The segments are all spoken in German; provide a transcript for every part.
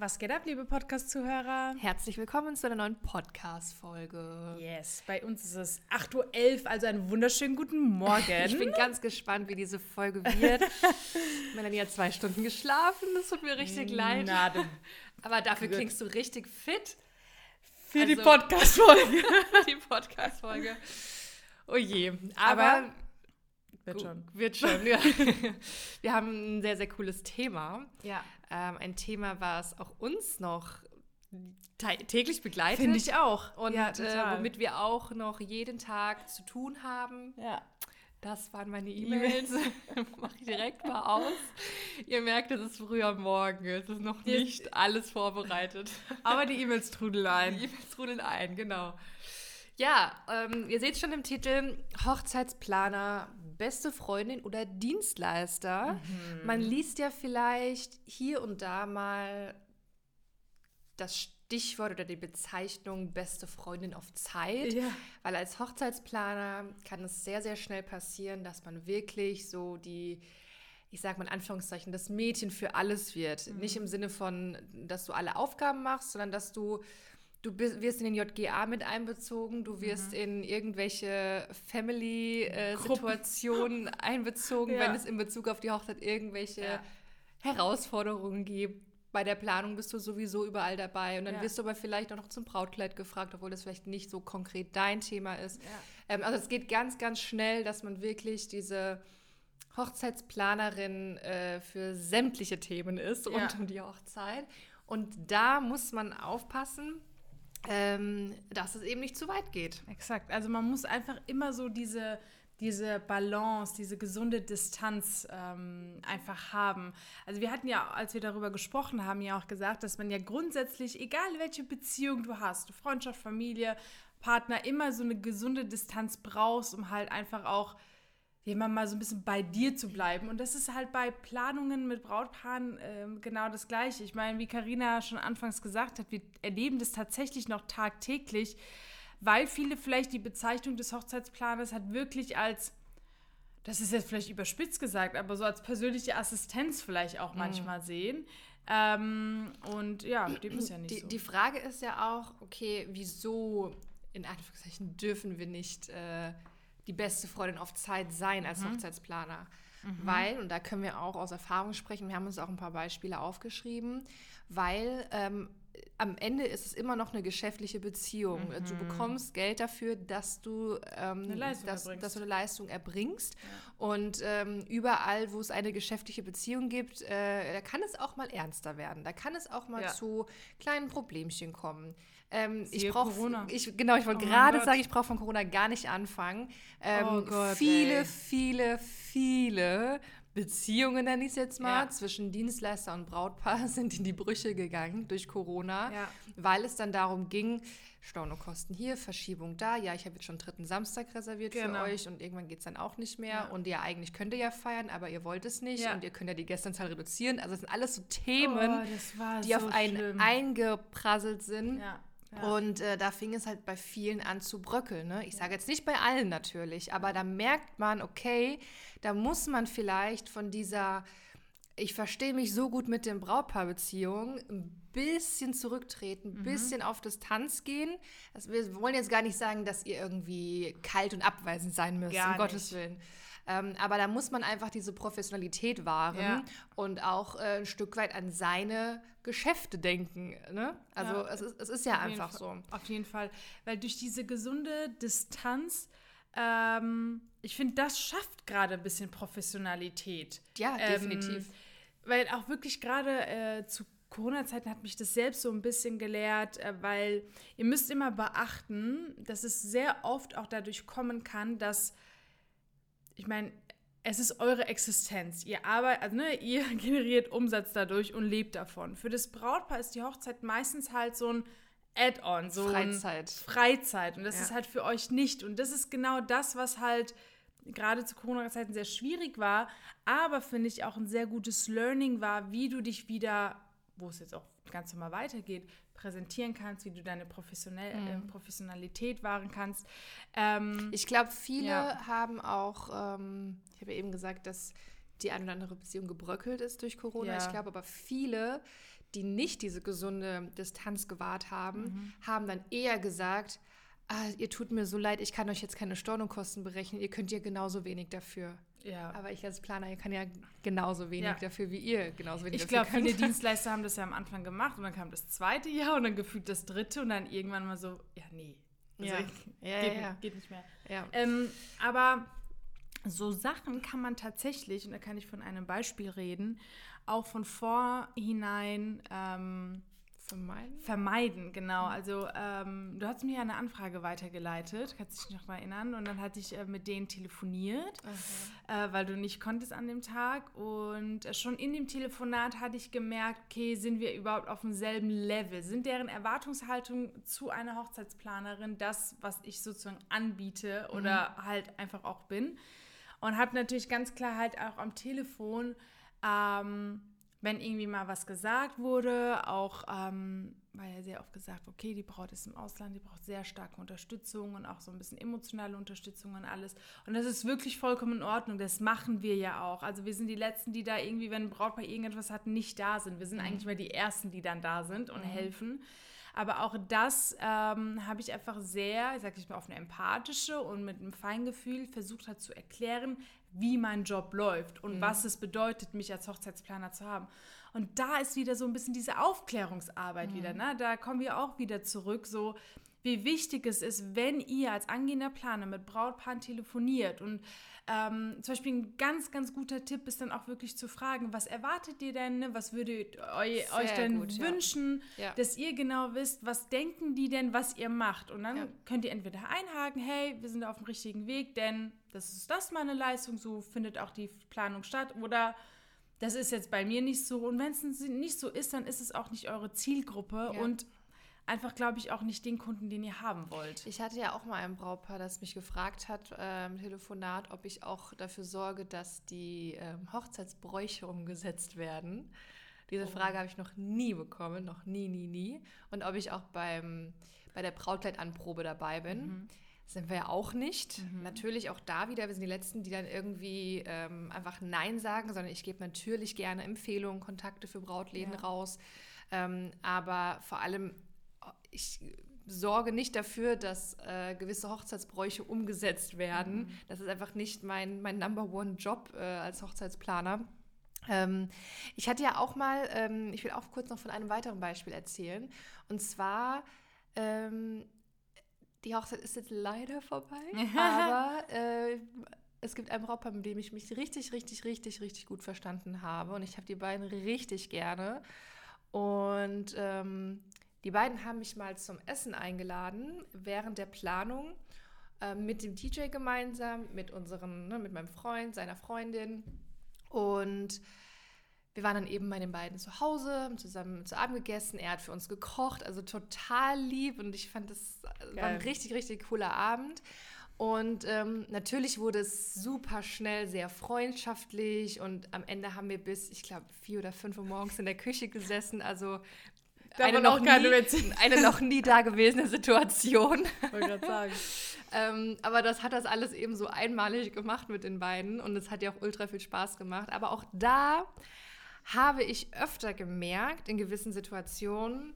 Was geht ab, liebe Podcast-Zuhörer? Herzlich willkommen zu einer neuen Podcast-Folge. Yes, bei uns ist es 8.11 Uhr, also einen wunderschönen guten Morgen. ich bin ganz gespannt, wie diese Folge wird. Melanie hat zwei Stunden geschlafen, das tut mir richtig leid. Na, Aber dafür Glück. klingst du richtig fit. Für also, die Podcast-Folge. die Podcast-Folge. Oh je. Aber, Aber wird schon. Wird schon, ja. Wir haben ein sehr, sehr cooles Thema. Ja. Ähm, ein Thema, was auch uns noch täglich begleitet. Finde ich auch. Und ja, äh, womit wir auch noch jeden Tag zu tun haben. Ja. Das waren meine E-Mails. Mache ich direkt mal aus. Ihr merkt, es ist früher Morgen. Es ist noch nicht alles vorbereitet. Aber die E-Mails trudeln ein. Die E-Mails trudeln ein, genau. Ja, ähm, ihr seht schon im Titel Hochzeitsplaner, beste Freundin oder Dienstleister. Mhm. Man liest ja vielleicht hier und da mal das Stichwort oder die Bezeichnung beste Freundin auf Zeit, ja. weil als Hochzeitsplaner kann es sehr, sehr schnell passieren, dass man wirklich so die ich sage mal in Anführungszeichen, das Mädchen für alles wird. Mhm. Nicht im Sinne von, dass du alle Aufgaben machst, sondern dass du Du bist, wirst in den JGA mit einbezogen, du wirst mhm. in irgendwelche Family-Situationen äh, einbezogen, ja. wenn es in Bezug auf die Hochzeit irgendwelche ja. Herausforderungen gibt. Bei der Planung bist du sowieso überall dabei und dann ja. wirst du aber vielleicht auch noch zum Brautkleid gefragt, obwohl das vielleicht nicht so konkret dein Thema ist. Ähm, also es geht ganz, ganz schnell, dass man wirklich diese Hochzeitsplanerin äh, für sämtliche Themen ist rund um die Hochzeit. Und da muss man aufpassen, ähm, dass es eben nicht zu weit geht. Exakt. Also man muss einfach immer so diese, diese Balance, diese gesunde Distanz ähm, einfach haben. Also wir hatten ja, als wir darüber gesprochen haben, ja auch gesagt, dass man ja grundsätzlich, egal welche Beziehung du hast, Freundschaft, Familie, Partner, immer so eine gesunde Distanz brauchst, um halt einfach auch jemand mal so ein bisschen bei dir zu bleiben. Und das ist halt bei Planungen mit Brautpaaren äh, genau das Gleiche. Ich meine, wie Karina schon anfangs gesagt hat, wir erleben das tatsächlich noch tagtäglich, weil viele vielleicht die Bezeichnung des Hochzeitsplaners hat wirklich als, das ist jetzt vielleicht überspitzt gesagt, aber so als persönliche Assistenz vielleicht auch mhm. manchmal sehen. Ähm, und ja, dem ist ja nicht die, so. Die Frage ist ja auch, okay, wieso in Anführungszeichen dürfen wir nicht äh, die beste Freundin auf Zeit sein als mhm. Hochzeitsplaner. Mhm. Weil, und da können wir auch aus Erfahrung sprechen, wir haben uns auch ein paar Beispiele aufgeschrieben, weil ähm, am Ende ist es immer noch eine geschäftliche Beziehung. Mhm. Du bekommst Geld dafür, dass du, ähm, dass, dass, du eine Leistung erbringst. Ja. Und ähm, überall, wo es eine geschäftliche Beziehung gibt, äh, da kann es auch mal ernster werden. Da kann es auch mal ja. zu kleinen Problemchen kommen. Ähm, ich brauche ich genau, ich wollte oh gerade sagen, ich brauche von Corona gar nicht anfangen. Ähm, oh Gott, viele, ey. viele, viele Beziehungen, nenne ich es jetzt mal, ja. zwischen Dienstleister und Brautpaar sind in die Brüche gegangen durch Corona, ja. weil es dann darum ging, Stornokosten hier, Verschiebung da, ja, ich habe jetzt schon dritten Samstag reserviert genau. für euch und irgendwann geht es dann auch nicht mehr. Ja. Und ihr eigentlich könnt ihr ja feiern, aber ihr wollt es nicht und ihr könnt ja die Gästeanzahl reduzieren. Also es sind alles so Themen, oh, die so auf einen schlimm. eingeprasselt sind. Und äh, da fing es halt bei vielen an zu bröckeln. Ne? Ich sage jetzt nicht bei allen natürlich, aber da merkt man, okay, da muss man vielleicht von dieser, ich verstehe mich so gut mit den Brautpaarbeziehungen, ein bisschen zurücktreten, ein mhm. bisschen auf Distanz gehen. Also wir wollen jetzt gar nicht sagen, dass ihr irgendwie kalt und abweisend sein müsst, gar um nicht. Gottes Willen. Ähm, aber da muss man einfach diese Professionalität wahren ja. und auch äh, ein Stück weit an seine Geschäfte denken. Ne? Also ja, es, ist, es ist ja einfach so. Auf jeden Fall. Weil durch diese gesunde Distanz, ähm, ich finde, das schafft gerade ein bisschen Professionalität. Ja, definitiv. Ähm, weil auch wirklich gerade äh, zu Corona-Zeiten hat mich das selbst so ein bisschen gelehrt, äh, weil ihr müsst immer beachten, dass es sehr oft auch dadurch kommen kann, dass ich meine, es ist eure Existenz. Ihr arbeitet, also, ne, ihr generiert Umsatz dadurch und lebt davon. Für das Brautpaar ist die Hochzeit meistens halt so ein Add-on, so Freizeit. Freizeit. Und das ja. ist halt für euch nicht. Und das ist genau das, was halt gerade zu Corona-Zeiten sehr schwierig war, aber finde ich auch ein sehr gutes Learning war, wie du dich wieder, wo es jetzt auch ganz normal weitergeht, präsentieren kannst, wie du deine Professionell mhm. äh, Professionalität wahren kannst. Ähm, ich glaube, viele ja. haben auch, ähm, ich habe ja eben gesagt, dass die eine oder andere Beziehung gebröckelt ist durch Corona. Ja. Ich glaube aber viele, die nicht diese gesunde Distanz gewahrt haben, mhm. haben dann eher gesagt, ah, ihr tut mir so leid, ich kann euch jetzt keine Stornokosten berechnen, ihr könnt ja genauso wenig dafür. Ja. Aber ich als Planer kann ja genauso wenig ja. dafür wie ihr genauso wenig Ich glaube, viele Dienstleister haben das ja am Anfang gemacht und dann kam das zweite Jahr und dann gefühlt das dritte und dann irgendwann mal so, ja, nee. Also ja. ja, geht, ja, geht, nicht mehr. Ähm, aber so Sachen kann man tatsächlich, und da kann ich von einem Beispiel reden, auch von vorhinein ähm, vermeiden. Vermeiden, genau. Mhm. Also ähm, du hast mir ja eine Anfrage weitergeleitet, kannst dich noch mal erinnern, und dann hatte ich äh, mit denen telefoniert, okay. äh, weil du nicht konntest an dem Tag. Und äh, schon in dem Telefonat hatte ich gemerkt, okay, sind wir überhaupt auf demselben Level? Sind deren Erwartungshaltung zu einer Hochzeitsplanerin das, was ich sozusagen anbiete oder mhm. halt einfach auch bin? Und habe natürlich ganz klar halt auch am Telefon ähm, wenn irgendwie mal was gesagt wurde, auch ähm, war ja sehr oft gesagt, okay, die Braut ist im Ausland, die braucht sehr starke Unterstützung und auch so ein bisschen emotionale Unterstützung und alles. Und das ist wirklich vollkommen in Ordnung. Das machen wir ja auch. Also wir sind die Letzten, die da irgendwie, wenn ein Brautpaar irgendetwas hat, nicht da sind. Wir sind mhm. eigentlich mal die Ersten, die dann da sind und mhm. helfen. Aber auch das ähm, habe ich einfach sehr, ich sage ich mal, auf eine empathische und mit einem Feingefühl versucht hat zu erklären, wie mein Job läuft und mhm. was es bedeutet, mich als Hochzeitsplaner zu haben. Und da ist wieder so ein bisschen diese Aufklärungsarbeit mhm. wieder. Ne? Da kommen wir auch wieder zurück, so wie wichtig es ist, wenn ihr als angehender Planer mit Brautpaaren telefoniert und ähm, zum Beispiel ein ganz, ganz guter Tipp ist dann auch wirklich zu fragen, was erwartet ihr denn, ne? was würdet ihr euch denn gut, wünschen, ja. dass ihr genau wisst, was denken die denn, was ihr macht. Und dann ja. könnt ihr entweder einhaken, hey, wir sind auf dem richtigen Weg, denn das ist das meine Leistung, so findet auch die Planung statt. Oder das ist jetzt bei mir nicht so. Und wenn es nicht so ist, dann ist es auch nicht eure Zielgruppe. Ja. Und einfach, glaube ich, auch nicht den Kunden, den ihr haben wollt. Ich hatte ja auch mal ein Brautpaar, das mich gefragt hat äh, im Telefonat, ob ich auch dafür sorge, dass die ähm, Hochzeitsbräuche umgesetzt werden. Diese oh. Frage habe ich noch nie bekommen, noch nie, nie, nie. Und ob ich auch beim, bei der Brautkleidanprobe dabei bin. Mhm. Sind wir ja auch nicht. Mhm. Natürlich auch da wieder, wir sind die Letzten, die dann irgendwie ähm, einfach Nein sagen, sondern ich gebe natürlich gerne Empfehlungen, Kontakte für Brautläden ja. raus. Ähm, aber vor allem ich sorge nicht dafür, dass äh, gewisse Hochzeitsbräuche umgesetzt werden. Mhm. Das ist einfach nicht mein, mein Number One Job äh, als Hochzeitsplaner. Ähm, ich hatte ja auch mal, ähm, ich will auch kurz noch von einem weiteren Beispiel erzählen. Und zwar, ähm, die Hochzeit ist jetzt leider vorbei, aber äh, es gibt ein Brautpaar, mit dem ich mich richtig, richtig, richtig, richtig gut verstanden habe. Und ich habe die beiden richtig gerne. Und ähm, die beiden haben mich mal zum Essen eingeladen während der Planung äh, mit dem DJ gemeinsam, mit unserem, ne, mit meinem Freund, seiner Freundin und wir waren dann eben bei den beiden zu Hause, haben zusammen zu Abend gegessen. Er hat für uns gekocht, also total lieb und ich fand, das Geil. war ein richtig, richtig cooler Abend. Und ähm, natürlich wurde es super schnell sehr freundschaftlich und am Ende haben wir bis, ich glaube, vier oder fünf Uhr morgens in der Küche gesessen. Also eine noch, nie, eine noch nie dagewesene Situation. Wollte gerade sagen. ähm, aber das hat das alles eben so einmalig gemacht mit den beiden und es hat ja auch ultra viel Spaß gemacht. Aber auch da habe ich öfter gemerkt, in gewissen Situationen,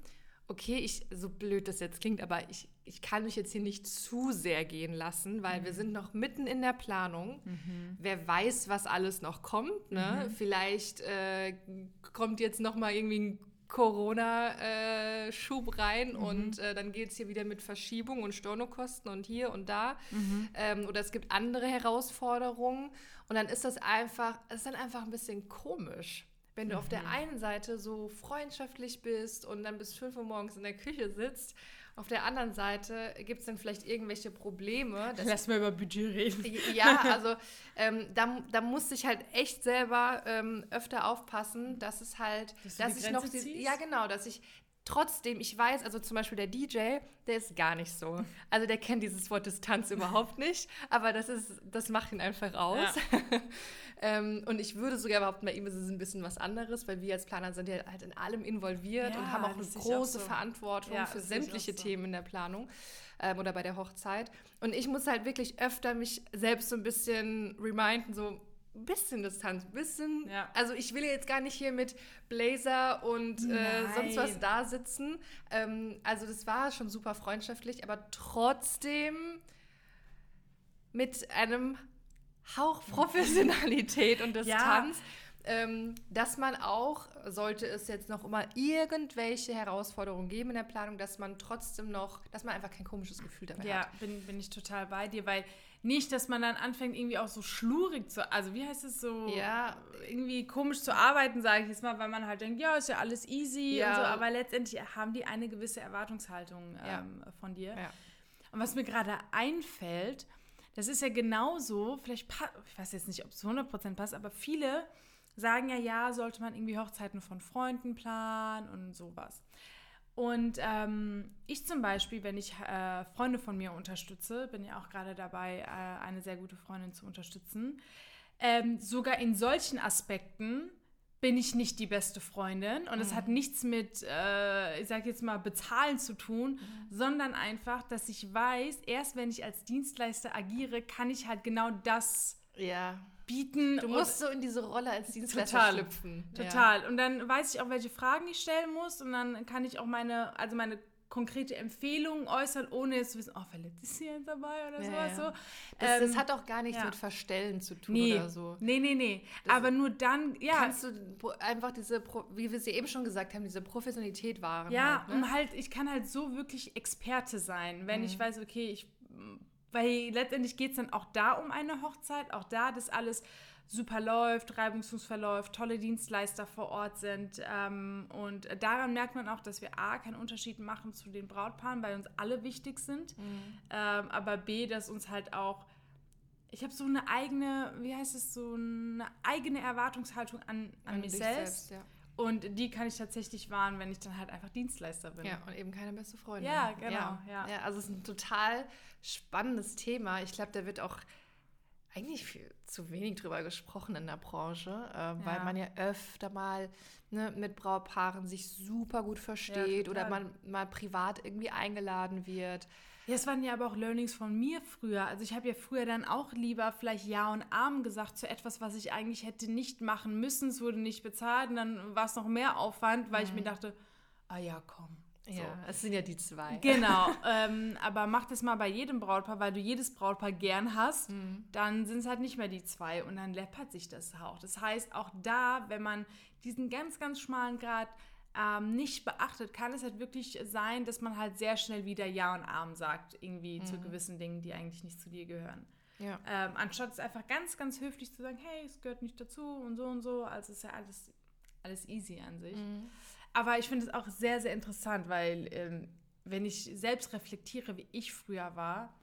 okay, ich, so blöd das jetzt klingt, aber ich, ich kann mich jetzt hier nicht zu sehr gehen lassen, weil mhm. wir sind noch mitten in der Planung. Mhm. Wer weiß, was alles noch kommt. Ne? Mhm. Vielleicht äh, kommt jetzt noch mal irgendwie ein Corona-Schub rein mhm. und äh, dann geht es hier wieder mit Verschiebung und Stornokosten und hier und da. Mhm. Ähm, oder es gibt andere Herausforderungen und dann ist das einfach, es ist dann einfach ein bisschen komisch. Wenn du mhm. auf der mhm. einen Seite so freundschaftlich bist und dann bis 5 Uhr morgens in der Küche sitzt auf der anderen Seite gibt es dann vielleicht irgendwelche Probleme. Lass mal über Budget reden. Ja, also ähm, da, da musste ich halt echt selber ähm, öfter aufpassen, dass es halt, dass, dass ich noch, die, ja genau, dass ich trotzdem, ich weiß, also zum Beispiel der DJ, der ist gar nicht so. Also der kennt dieses Wort Distanz überhaupt nicht, aber das ist, das macht ihn einfach aus. Ja. ähm, und ich würde sogar behaupten, bei ihm ist es ein bisschen was anderes, weil wir als Planer sind ja halt in allem involviert ja, und haben auch eine große auch so. Verantwortung ja, für sämtliche so. Themen in der Planung ähm, oder bei der Hochzeit. Und ich muss halt wirklich öfter mich selbst so ein bisschen reminden, so bisschen Distanz, bisschen. Ja. Also ich will jetzt gar nicht hier mit Blazer und äh, sonst was da sitzen. Ähm, also das war schon super freundschaftlich, aber trotzdem mit einem Hauch Professionalität und Distanz. Ähm, dass man auch, sollte es jetzt noch immer irgendwelche Herausforderungen geben in der Planung, dass man trotzdem noch, dass man einfach kein komisches Gefühl dabei Ja, hat. bin, bin ich total bei dir, weil nicht, dass man dann anfängt, irgendwie auch so schlurig zu, also wie heißt es so, Ja. irgendwie komisch zu arbeiten, sage ich jetzt mal, weil man halt denkt, ja, ist ja alles easy Ja. und so, aber letztendlich haben die eine gewisse Erwartungshaltung Ja. ähm, von dir. Ja. Und was mir gerade einfällt, das ist ja genauso, vielleicht, ich weiß jetzt nicht, ob es zu 100% passt, aber viele sagen ja, ja, sollte man irgendwie Hochzeiten von Freunden planen und sowas. Und ähm, ich zum Beispiel, wenn ich äh, Freunde von mir unterstütze, bin ja auch gerade dabei, äh, eine sehr gute Freundin zu unterstützen, ähm, sogar in solchen Aspekten bin ich nicht die beste Freundin und es hat nichts mit, äh, ich sag jetzt mal, bezahlen zu tun, sondern einfach, dass ich weiß, erst wenn ich als Dienstleister agiere, kann ich halt genau das Ja. bieten. Du musst so in diese Rolle als Dienstleister Total. schlüpfen. Total. Und dann weiß ich auch, welche Fragen ich stellen muss und dann kann ich auch meine, also meine konkrete Empfehlung äußern, ohne jetzt zu wissen, oh, vielleicht ist hier jetzt dabei oder Ja, sowas ja. so. Das, das Ähm, hat auch gar nichts ja. mit Verstellen zu tun nee, oder so. nee, nee, nee. Das- Aber nur dann, ja, Kannst du einfach diese, wie wir sie eben schon gesagt haben, diese Professionalität wahren. Ja, halt, ne? und halt, ich kann halt so wirklich Experte sein, wenn Mhm. ich weiß, okay, ich, weil letztendlich geht es dann auch da um eine Hochzeit, auch da, dass alles super läuft, reibungslos verläuft, tolle Dienstleister vor Ort sind. Ähm, und daran merkt man auch, dass wir A, keinen Unterschied machen zu den Brautpaaren, weil uns alle wichtig sind, Mhm. ähm, aber B, dass uns halt auch ich habe so eine eigene, wie heißt es, so eine eigene Erwartungshaltung an, an, An mich dich selbst. ja. Und die kann ich tatsächlich wahren, wenn ich dann halt einfach Dienstleister bin. Ja, und eben keine beste Freundin. Ja, genau, Ja, ja. ja also es ist ein total spannendes Thema. Ich glaube, da wird auch eigentlich viel zu wenig drüber gesprochen in der Branche, äh, weil Ja. man ja öfter mal ne, mit Brautpaaren sich super gut versteht oder total. man mal privat irgendwie eingeladen wird. Ja, es waren ja aber auch Learnings von mir früher. Also ich habe ja früher dann auch lieber vielleicht Ja und Arm gesagt zu etwas, was ich eigentlich hätte nicht machen müssen. Es wurde nicht bezahlt und dann war es noch mehr Aufwand, weil ich mir dachte, ah ja, komm. So. Ja, es sind ja die zwei. Genau, ähm, aber mach das mal bei jedem Brautpaar, weil du jedes Brautpaar gern hast, dann sind es halt nicht mehr die zwei und dann läppert sich das auch. Das heißt, auch da, wenn man diesen ganz, ganz schmalen Grad ähm, nicht beachtet, kann es halt wirklich sein, dass man halt sehr schnell wieder Ja und Arm sagt, irgendwie zu gewissen Dingen, die eigentlich nicht zu dir gehören. Ja. Ähm, anstatt es einfach ganz, ganz höflich zu sagen, hey, es gehört nicht dazu und so und so. Also ist ja alles, alles easy an sich. Aber ich finde es auch sehr, sehr interessant, weil ähm, wenn ich selbst reflektiere, wie ich früher war,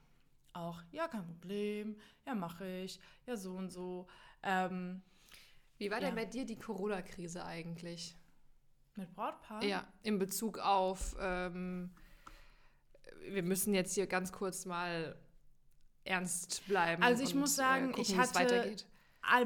auch, ja, kein Problem, ja, mache ich, ja, so und so. Ähm, Wie war denn Ja. bei dir die Corona-Krise eigentlich? Mit Brautpaar? Ja, in Bezug auf, ähm, wir müssen jetzt hier ganz kurz mal ernst bleiben. Also ich und, muss sagen, gucken, ich hatte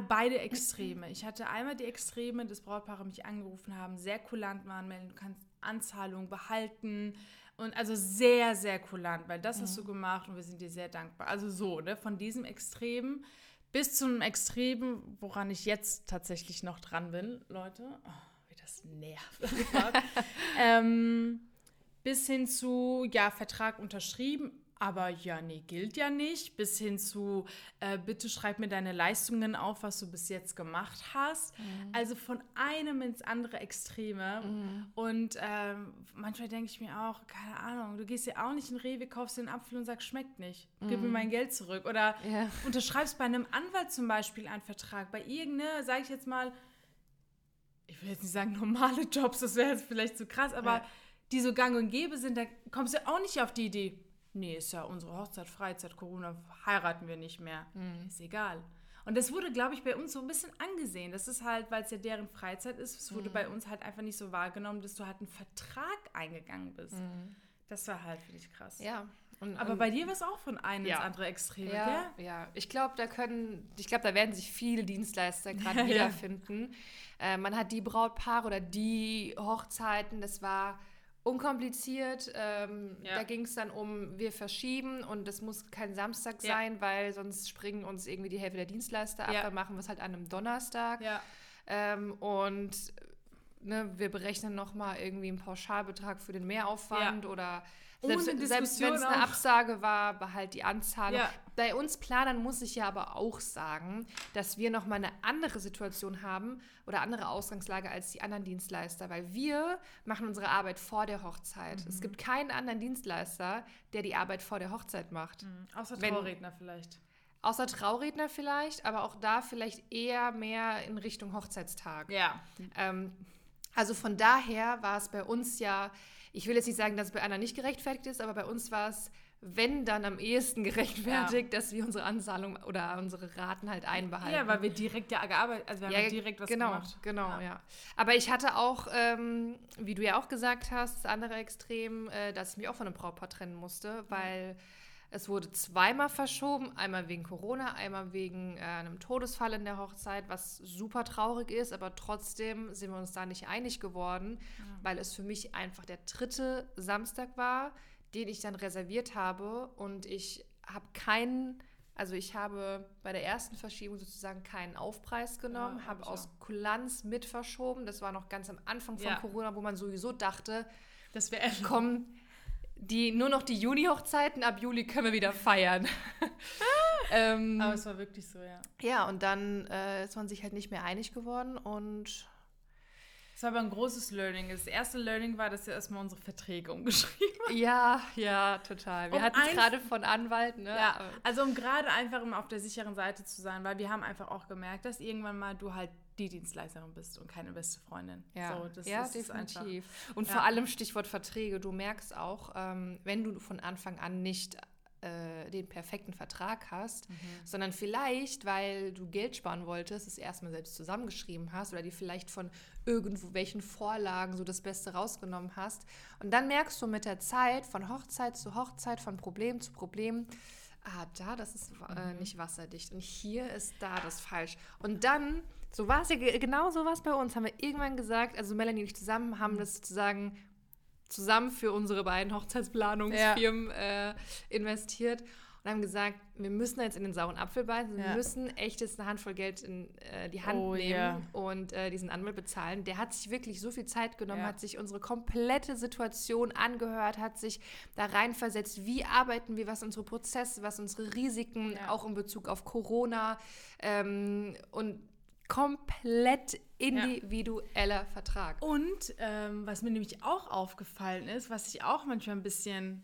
beide Extreme. Ich hatte einmal die Extreme, dass Brautpaare mich angerufen haben, sehr kulant waren, melden, du kannst Anzahlung behalten. Und also sehr, sehr kulant, weil das hast du gemacht und wir sind dir sehr dankbar. Also so, ne, von diesem Extrem bis zum Extrem, woran ich jetzt tatsächlich noch dran bin, Leute. Oh, das nervt. ähm, bis hin zu, ja, Vertrag unterschrieben, aber ja, nee, gilt ja nicht. Bis hin zu, äh, bitte schreib mir deine Leistungen auf, was du bis jetzt gemacht hast. Also von einem ins andere Extreme. Und ähm, manchmal denke ich mir auch, keine Ahnung, du gehst ja auch nicht in Rewe, kaufst dir einen Apfel und sagst, schmeckt nicht. Gib mir mein Geld zurück. Oder Ja. unterschreibst bei einem Anwalt zum Beispiel einen Vertrag. Bei irgendeiner, sage ich jetzt mal, ich will jetzt nicht sagen normale Jobs, das wäre jetzt vielleicht zu krass, aber Ja. die so gang und gäbe sind, da kommst du auch nicht auf die Idee. Nee, ist ja unsere Hochzeit, Freizeit, Corona, heiraten wir nicht mehr. Ist egal. Und das wurde, glaube ich, bei uns so ein bisschen angesehen. Das ist halt, weil es ja deren Freizeit ist, es wurde bei uns halt einfach nicht so wahrgenommen, dass du halt einen Vertrag eingegangen bist. Das war halt, finde ich, krass. Ja. Und, Aber und, bei dir war es auch von einem Ja. ins andere Extrem, ja, ja, ich glaube, da können, ich glaube, da werden sich viele Dienstleister gerade wiederfinden. Äh, man hat die Brautpaare oder die Hochzeiten, das war unkompliziert. Ähm, Ja. Da ging es dann um, wir verschieben und es muss kein Samstag Ja. sein, weil sonst springen uns irgendwie die Hälfte der Dienstleister ab. Ja. Dann machen wir es halt an einem Donnerstag. Ähm, und ne, wir berechnen nochmal irgendwie einen Pauschalbetrag für den Mehraufwand oder Ohne selbst, selbst wenn es eine. Absage war, behalt die Anzahlung. Ja. Bei uns Planern muss ich ja aber auch sagen, dass wir nochmal eine andere Situation haben oder andere Ausgangslage als die anderen Dienstleister, weil wir machen unsere Arbeit vor der Hochzeit. Mhm. Es gibt keinen anderen Dienstleister, der die Arbeit vor der Hochzeit macht. Mhm. Außer Wenn- Trauredner vielleicht. Außer Trauredner vielleicht, aber auch da vielleicht eher mehr in Richtung Hochzeitstag. Ja. Ähm, also von daher war es bei uns ja, ich will jetzt nicht sagen, dass es bei Anna nicht gerechtfertigt ist, aber bei uns war es, wenn dann am ehesten gerechtfertigt, dass wir unsere Anzahlung oder unsere Raten halt einbehalten. Ja, weil wir direkt ja gearbeitet, also wir haben ja, direkt was genau, gemacht. Genau, Ja. ja. Aber ich hatte auch, ähm, wie du ja auch gesagt hast, das andere Extrem, äh, dass ich mich auch von einem Brautpaar trennen musste, weil es wurde zweimal verschoben, einmal wegen Corona, einmal wegen äh, einem Todesfall in der Hochzeit, was super traurig ist, aber trotzdem sind wir uns da nicht einig geworden, weil es für mich einfach der dritte Samstag war, den ich dann reserviert habe und ich habe keinen, also ich habe bei der ersten Verschiebung sozusagen keinen Aufpreis genommen, Ja, hab habe aus Kulanz mit verschoben. Das war noch ganz am Anfang von Ja. Corona, wo man sowieso dachte, Das wäre kommen die, nur noch die Juni-Hochzeiten, ab Juli können wir wieder feiern. ähm, Aber es war wirklich so, ja. ja, und dann äh, ist man sich halt nicht mehr einig geworden und Es war aber ein großes Learning. Das erste Learning war, dass wir erstmal unsere Verträge umgeschrieben ja, ja, total. Wir Um hatten es gerade von Anwalt, ne? Ja, also um gerade einfach immer auf der sicheren Seite zu sein, weil wir haben einfach auch gemerkt, dass irgendwann mal du halt die Dienstleisterin bist und keine beste Freundin. Ja, so, das ja ist es einfach. definitiv. Und Ja. vor allem Stichwort Verträge. Du merkst auch, ähm, wenn du von Anfang an nicht äh, den perfekten Vertrag hast, Mhm. sondern vielleicht, weil du Geld sparen wolltest, es erstmal selbst zusammengeschrieben hast oder dir vielleicht von irgendwelchen Vorlagen so das Beste rausgenommen hast. Und dann merkst du mit der Zeit, von Hochzeit zu Hochzeit, von Problem zu Problem, ah, da, das ist äh, Mhm. nicht wasserdicht und hier ist da das falsch. Und dann, so war es ja ge- genau so was bei uns, haben wir irgendwann gesagt, also Melanie und ich zusammen Mhm. haben das sozusagen zusammen für unsere beiden Hochzeitsplanungsfirmen äh, investiert und haben gesagt, wir müssen jetzt in den sauren Apfel beißen, wir Ja. müssen echt jetzt eine Handvoll Geld in äh, die Hand Oh, nehmen ja. und äh, diesen Anwalt bezahlen. Der hat sich wirklich so viel Zeit genommen, Ja. hat sich unsere komplette Situation angehört, hat sich da reinversetzt, wie arbeiten wir, was unsere Prozesse, was unsere Risiken, Ja. auch in Bezug auf Corona ähm, und komplett individueller Vertrag. Und ähm, was mir nämlich auch aufgefallen ist, was ich auch manchmal ein bisschen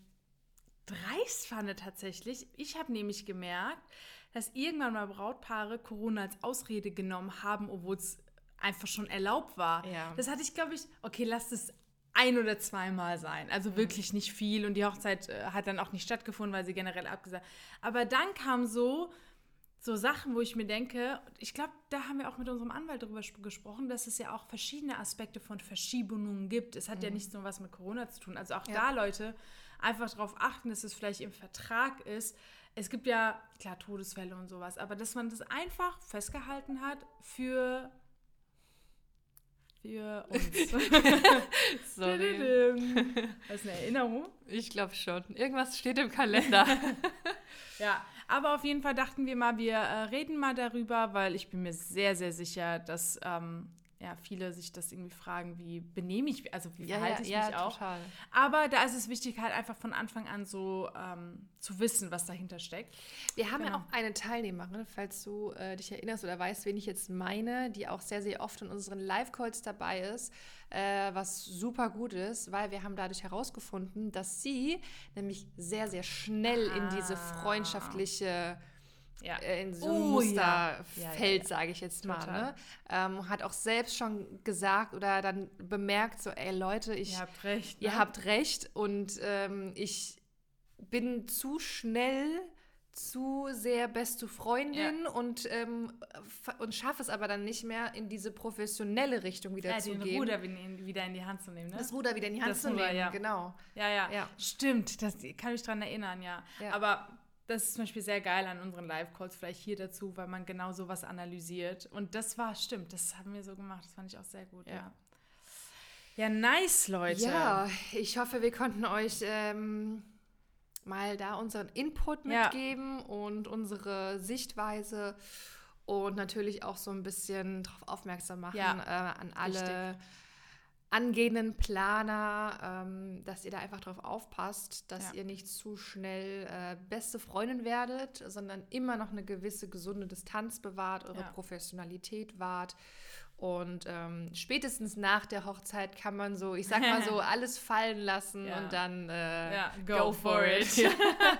dreist fand tatsächlich, ich habe nämlich gemerkt, dass irgendwann mal Brautpaare Corona als Ausrede genommen haben, obwohl es einfach schon erlaubt war. Ja. Das hatte ich, glaube ich, okay, lasst es ein oder zweimal sein. Mhm. Also wirklich nicht viel. Und die Hochzeit äh, hat dann auch nicht stattgefunden, weil sie generell abgesagt. Aber dann kam so, so Sachen, wo ich mir denke, ich glaube, da haben wir auch mit unserem Anwalt darüber sp- gesprochen, dass es ja auch verschiedene Aspekte von Verschiebungen gibt. Es hat ja nicht nur was mit Corona zu tun. Also auch Mhm. Ja. da, Leute, einfach darauf achten, dass es vielleicht im Vertrag ist. Es gibt ja, klar, Todesfälle und sowas, aber dass man das einfach festgehalten hat für, für uns. Sorry. Das ist eine Erinnerung. Ich glaube schon. Irgendwas steht im Kalender. Ja, aber auf jeden Fall dachten wir mal, wir äh, reden mal darüber, weil ich bin mir sehr, sehr sicher, dass ähm, ja, viele sich das irgendwie fragen, wie benehme ich, also wie verhalte ich mich auch. total. Aber da ist es wichtig, halt einfach von Anfang an so ähm, zu wissen, was dahinter steckt. Wir haben ja Genau. auch eine Teilnehmerin, falls du äh, dich erinnerst oder weißt, wen ich jetzt meine, die auch sehr, sehr oft in unseren Live-Calls dabei ist, äh, was super gut ist, weil wir haben dadurch herausgefunden, dass sie nämlich sehr, sehr schnell in diese Ah. freundschaftliche Ja. äh, in so ein Oh, Muster ja. Ja, ja, ja. sage ich jetzt mal. Ne? Ähm, hat auch selbst schon gesagt oder dann bemerkt, so, ey Leute, ich, Ihr habt recht. Ihr ne? habt recht und ähm, ich bin zu schnell, zu sehr beste Freundin und, ähm, und schaffe es aber dann nicht mehr, in diese professionelle Richtung wieder ja, zu den gehen. Ruder wieder in die Hand zu nehmen. Ne? das Ruder wieder in die Hand Das zu Ruder, nehmen, ja. genau. Ja, ja, Ja. Stimmt, das kann mich dran erinnern, ja. Ja. Aber das ist zum Beispiel sehr geil an unseren Live-Calls, vielleicht hier dazu, weil man genau sowas analysiert. Und das war, stimmt, das haben wir so gemacht, das fand ich auch sehr gut, ja. Ja. Ja, nice, Leute. Ja, ich hoffe, wir konnten euch ähm, mal da unseren Input Ja. mitgeben und unsere Sichtweise und natürlich auch so ein bisschen darauf aufmerksam machen Ja, äh, an alle richtig. Angehenden Planer, ähm, dass ihr da einfach drauf aufpasst, dass Ja. ihr nicht zu schnell äh, beste Freundin werdet, sondern immer noch eine gewisse gesunde Distanz bewahrt, eure Ja. Professionalität wahrt. Und ähm, spätestens nach der Hochzeit kann man so, ich sag mal so, alles fallen lassen Ja. und dann äh, Ja, go, for it. Sehr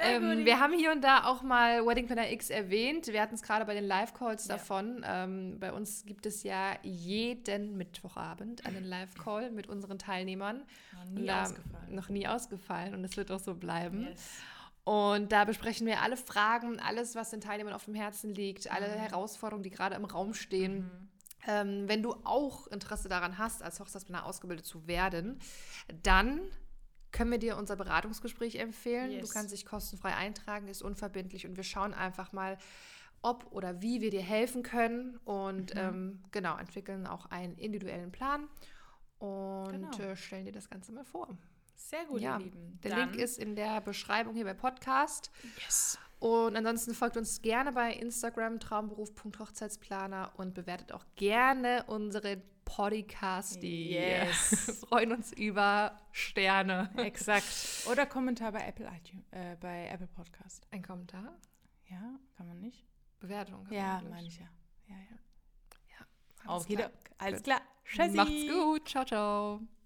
Ähm, wir haben hier und da auch mal Wedding Planner X erwähnt. Wir hatten es gerade bei den Live-Calls Ja. davon. Ähm, bei uns gibt es ja jeden Mittwochabend einen Live-Call mit unseren Teilnehmern. Noch nie da- ausgefallen. Noch nie ausgefallen und es wird auch so bleiben. Yes. Und da besprechen wir alle Fragen, alles, was den Teilnehmern auf dem Herzen liegt, alle Mhm. Herausforderungen, die gerade im Raum stehen. Ähm, wenn du auch Interesse daran hast, als Hochzeitsplaner ausgebildet zu werden, dann können wir dir unser Beratungsgespräch empfehlen. Yes. Du kannst dich kostenfrei eintragen, ist unverbindlich und wir schauen einfach mal, ob oder wie wir dir helfen können und Mhm. ähm, genau, entwickeln auch einen individuellen Plan und Genau. äh, stellen dir das Ganze mal vor. Sehr gut, Ja, ihr Lieben. Der Dann- Link ist in der Beschreibung hier bei Podcast. Yes. Und ansonsten folgt uns gerne bei Instagram traumberuf.hochzeitsplaner und bewertet auch gerne unseren Podcast. Yes. Freuen uns über Sterne. Exakt. Oder Kommentar bei Apple iTunes, äh, bei Apple Podcast. Ein Kommentar? Ja, kann man nicht? Bewertung. kann Ja, man, meine ich ja. Ja, ja. Alles Okay, klar. alles Gut. klar. Tschüssi. Macht's gut. Ciao, ciao.